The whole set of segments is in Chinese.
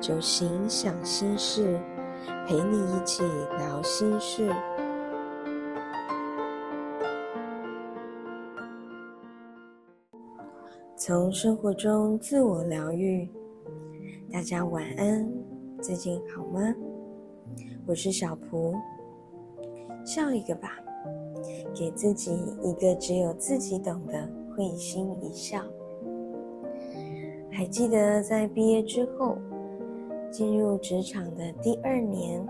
就心想心事，陪你一起聊心事。从生活中自我疗愈，大家晚安，最近好吗？我是小蒲，笑一个吧，给自己一个只有自己懂的会心一笑。还记得在毕业之后，进入职场的第二年，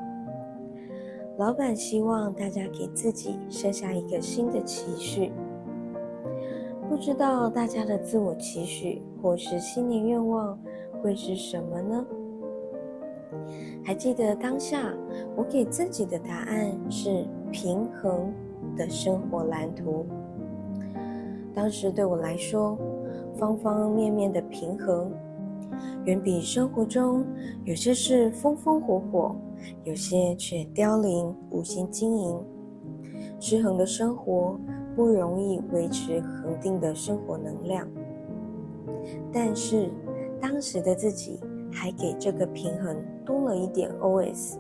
老板希望大家给自己设下一个新的期许。不知道大家的自我期许或是新年愿望会是什么呢？还记得当下我给自己的答案是平衡的生活蓝图。当时对我来说，方方面面的平衡，远比生活中有些事风风火火，有些却凋零无心经营。失衡的生活不容易维持恒定的生活能量。但是当时的自己还给这个平衡多了一点 OS，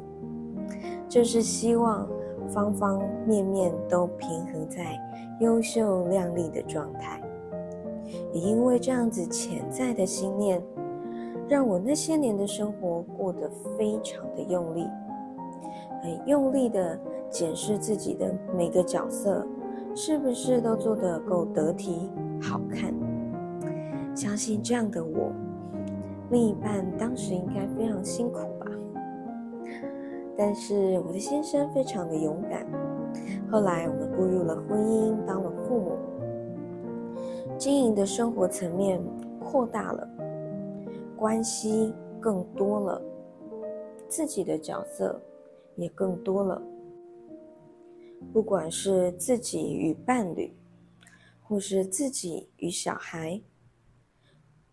就是希望方方面面都平衡在优秀亮丽的状态。也因为这样子潜在的信念，让我那些年的生活过得非常的用力，很用力的检视自己的每个角色，是不是都做得够得体、好看。相信这样的我，另一半当时应该非常辛苦吧。但是我的先生非常的勇敢，后来我们步入了婚姻，当了父母。经营的生活层面扩大了，关系更多了，自己的角色也更多了。不管是自己与伴侣，或是自己与小孩，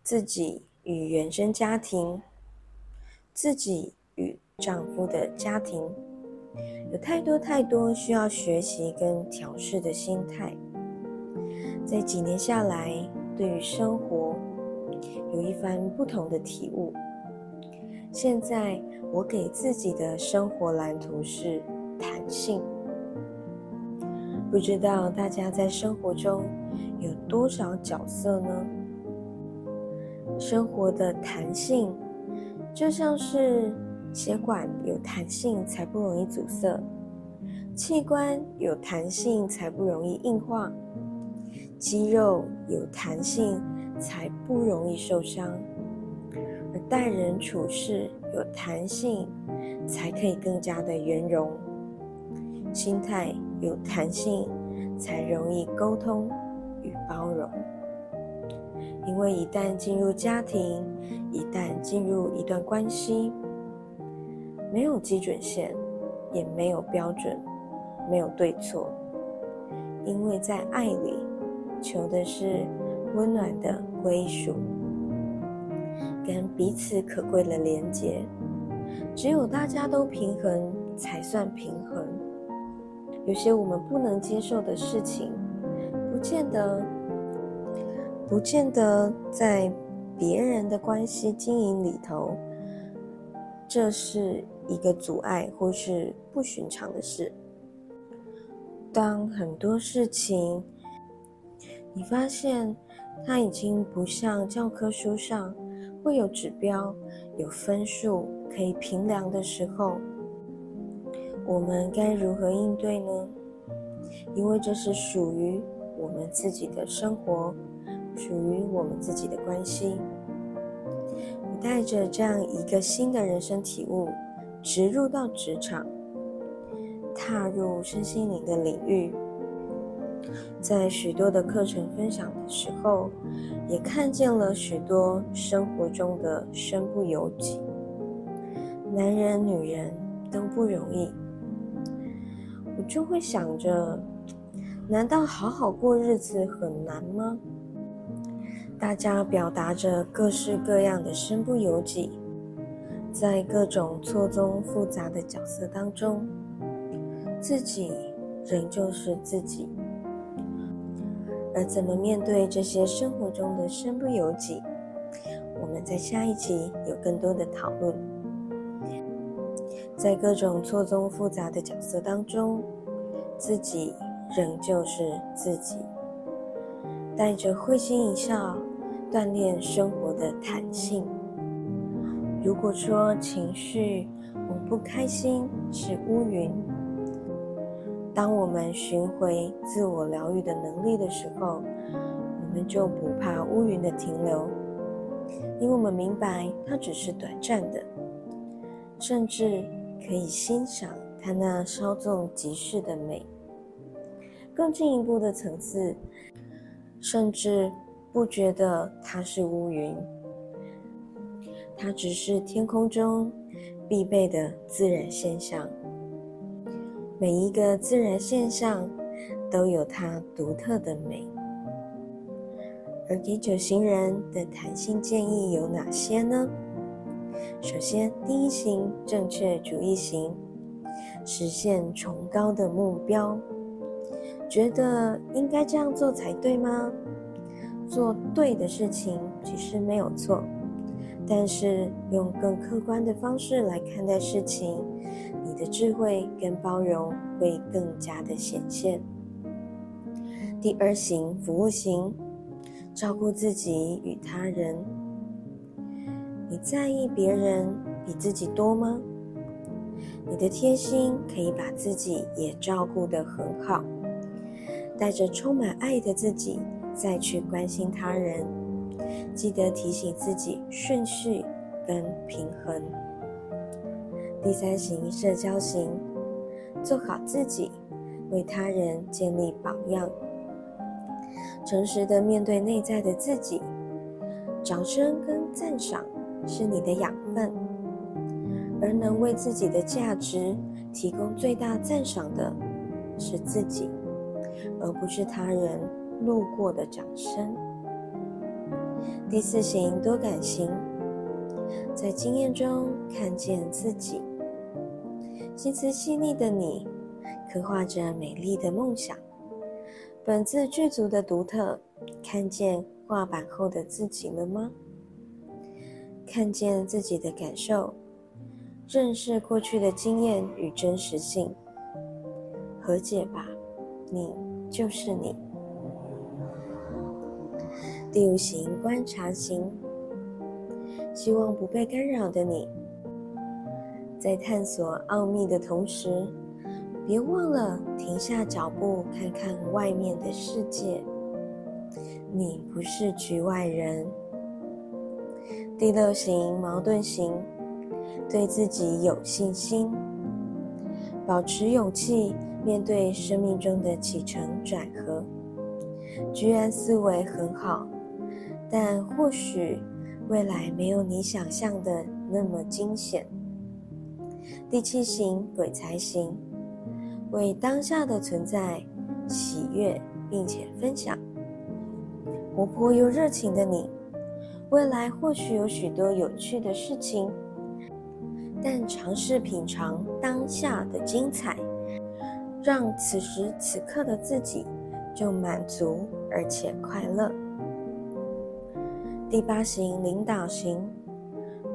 自己与原生家庭，自己与丈夫的家庭，有太多太多需要学习跟调试的心态。在几年下来，对于生活有一番不同的体悟。现在我给自己的生活蓝图是弹性。不知道大家在生活中有多少角色呢？生活的弹性就像是血管有弹性才不容易阻塞，器官有弹性才不容易硬化。肌肉有弹性，才不容易受伤；而待人处事有弹性，才可以更加的圆融。心态有弹性，才容易沟通与包容。因为一旦进入家庭，一旦进入一段关系，没有基准线，也没有标准，没有对错，因为在爱里。求的是温暖的归属，跟彼此可贵的连接。只有大家都平衡，才算平衡。有些我们不能接受的事情，不见得，不见得在别人的关系经营里头，这是一个阻碍或是不寻常的事。当很多事情。你发现，它已经不像教科书上会有指标、有分数可以评量的时候，我们该如何应对呢？因为这是属于我们自己的生活，属于我们自己的关系。我带着这样一个新的人生体悟，植入到职场，踏入身心灵的领域。在许多的课程分享的时候，也看见了许多生活中的身不由己。男人、女人都不容易，我就会想着：难道好好过日子很难吗？大家表达着各式各样的身不由己，在各种错综复杂的角色当中，自己仍旧是自己。而怎么面对这些生活中的身不由己？我们在下一集有更多的讨论。在各种错综复杂的角色当中，自己仍旧是自己，带着会心一笑，锻炼生活的弹性。如果说情绪我不开心是乌云，当我们寻回自我疗愈的能力的时候，我们就不怕乌云的停留，因为我们明白它只是短暂的，甚至可以欣赏它那稍纵即逝的美。更进一步的层次，甚至不觉得它是乌云，它只是天空中必备的自然现象。每一个自然现象都有它独特的美。而给九型人的弹性建议有哪些呢？首先，第一型正确主义型，实现崇高的目标，觉得应该这样做才对吗？做对的事情其实没有错，但是用更客观的方式来看待事情，的智慧跟包容会更加的显现。第二型服务型。照顾自己与他人，你在意别人比自己多吗？你的贴心可以把自己也照顾得很好，带着充满爱的自己再去关心他人，记得提醒自己顺序跟平衡。第三型社交型，做好自己，为他人建立榜样。诚实的面对内在的自己，掌声跟赞赏是你的养分，而能为自己的价值提供最大赞赏的是自己，而不是他人路过的掌声。第四型多感型，在经验中看见自己，心思细腻的你，刻画着美丽的梦想。本自具足的独特，看见画板后的自己了吗？看见自己的感受，认识过去的经验与真实性，和解吧，你就是你。第五型观察型，希望不被干扰的你，在探索奥秘的同时。别忘了停下脚步，看看外面的世界。你不是局外人。第六型矛盾型，对自己有信心，保持勇气面对生命中的起承转合。居安思维很好，但或许未来没有你想象的那么惊险。第七型鬼才型。为当下的存在喜悦，并且分享。活泼又热情的你，未来或许有许多有趣的事情，但尝试品尝当下的精彩，让此时此刻的自己就满足而且快乐。第八型领导型，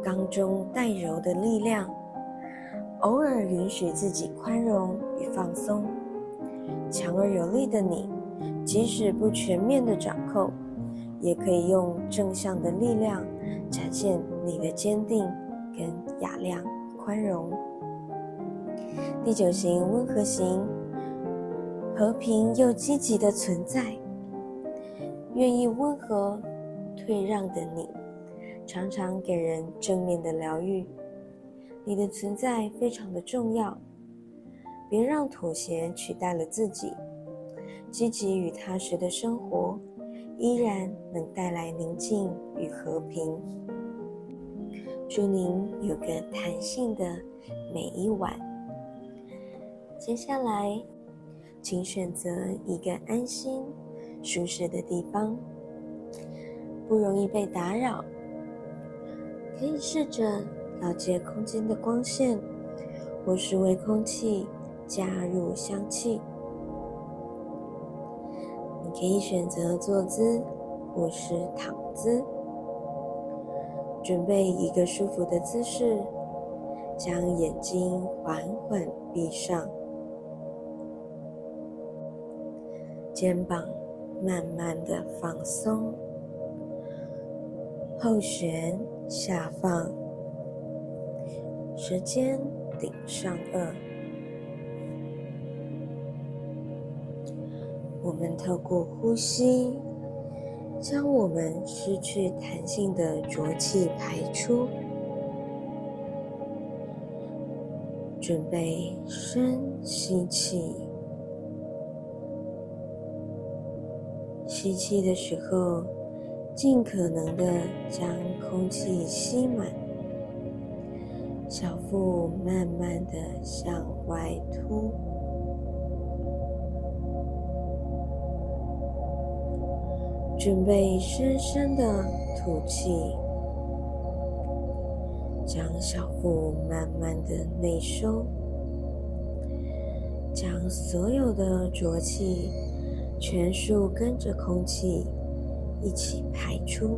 刚中带柔的力量。偶尔允许自己宽容与放松，强而有力的你，即使不全面的掌控，也可以用正向的力量展现你的坚定跟雅量、宽容。第九型温和型，和平又积极的存在，愿意温和退让的你，常常给人正面的疗愈。你的存在非常的重要，别让妥协取代了自己。积极与踏实的生活，依然能带来宁静与和平。祝您有个弹性的每一晚。接下来，请选择一个安心、舒适的地方，不容易被打扰，可以试着。了解空间的光线，或是为空气加入香气。你可以选择坐姿或是躺姿。准备一个舒服的姿势，将眼睛缓缓闭上，肩膀慢慢的放松，后旋下放，舌尖顶上颚。我们透过呼吸。将我们失去弹性的浊气排出，准备深吸气。吸气的时候，尽可能的将空气吸满，小腹慢慢的向外凸。准备深深的吐气，将小腹慢慢的内收，将所有的浊气全数跟着空气一起排出，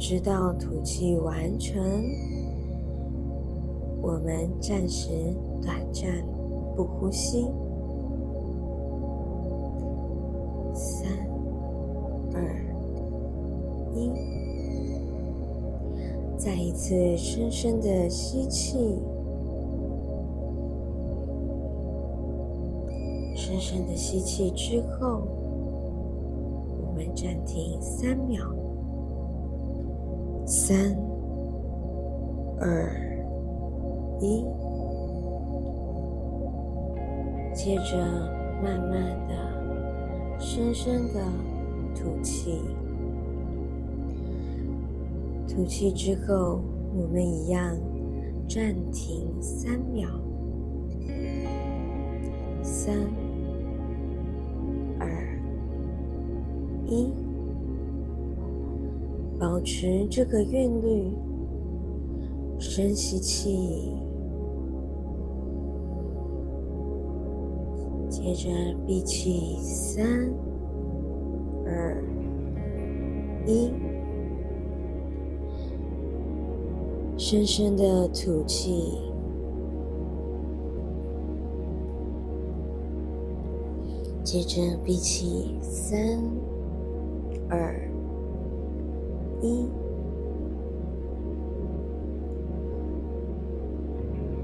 直到吐气完成，我们暂时短暂不呼吸。三、二、一。再一次深深的吸气，深深的吸气之后，我们暂停三秒，三、二、一，接着慢慢的、深深的吐气。吐气之后，我们一样暂停三秒，三、二、一，保持这个韵律。深吸气，接着闭气，三、二、一。深深的吐气，接着闭气，三、二、一，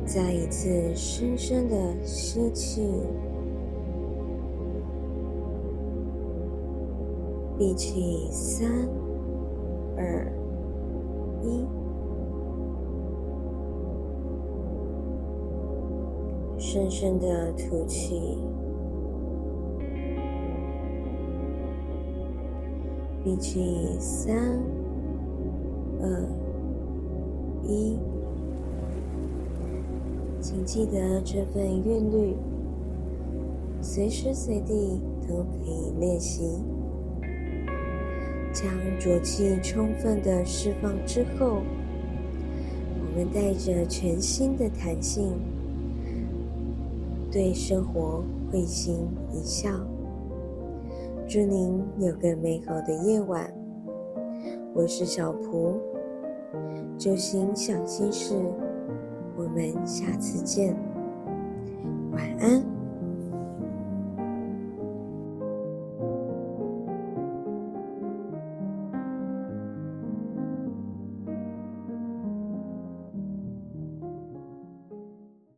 再一次深深的吸气，闭气，三、二、一。深深的吐气，闭气，三、二、一，请记得这份韵律，随时随地都可以练习。将浊气充分的释放之后，我们带着全新的弹性。对生活会心一笑，祝您有个美好的夜晚。我是小蒲，酒醒想心事，我们下次见，晚安。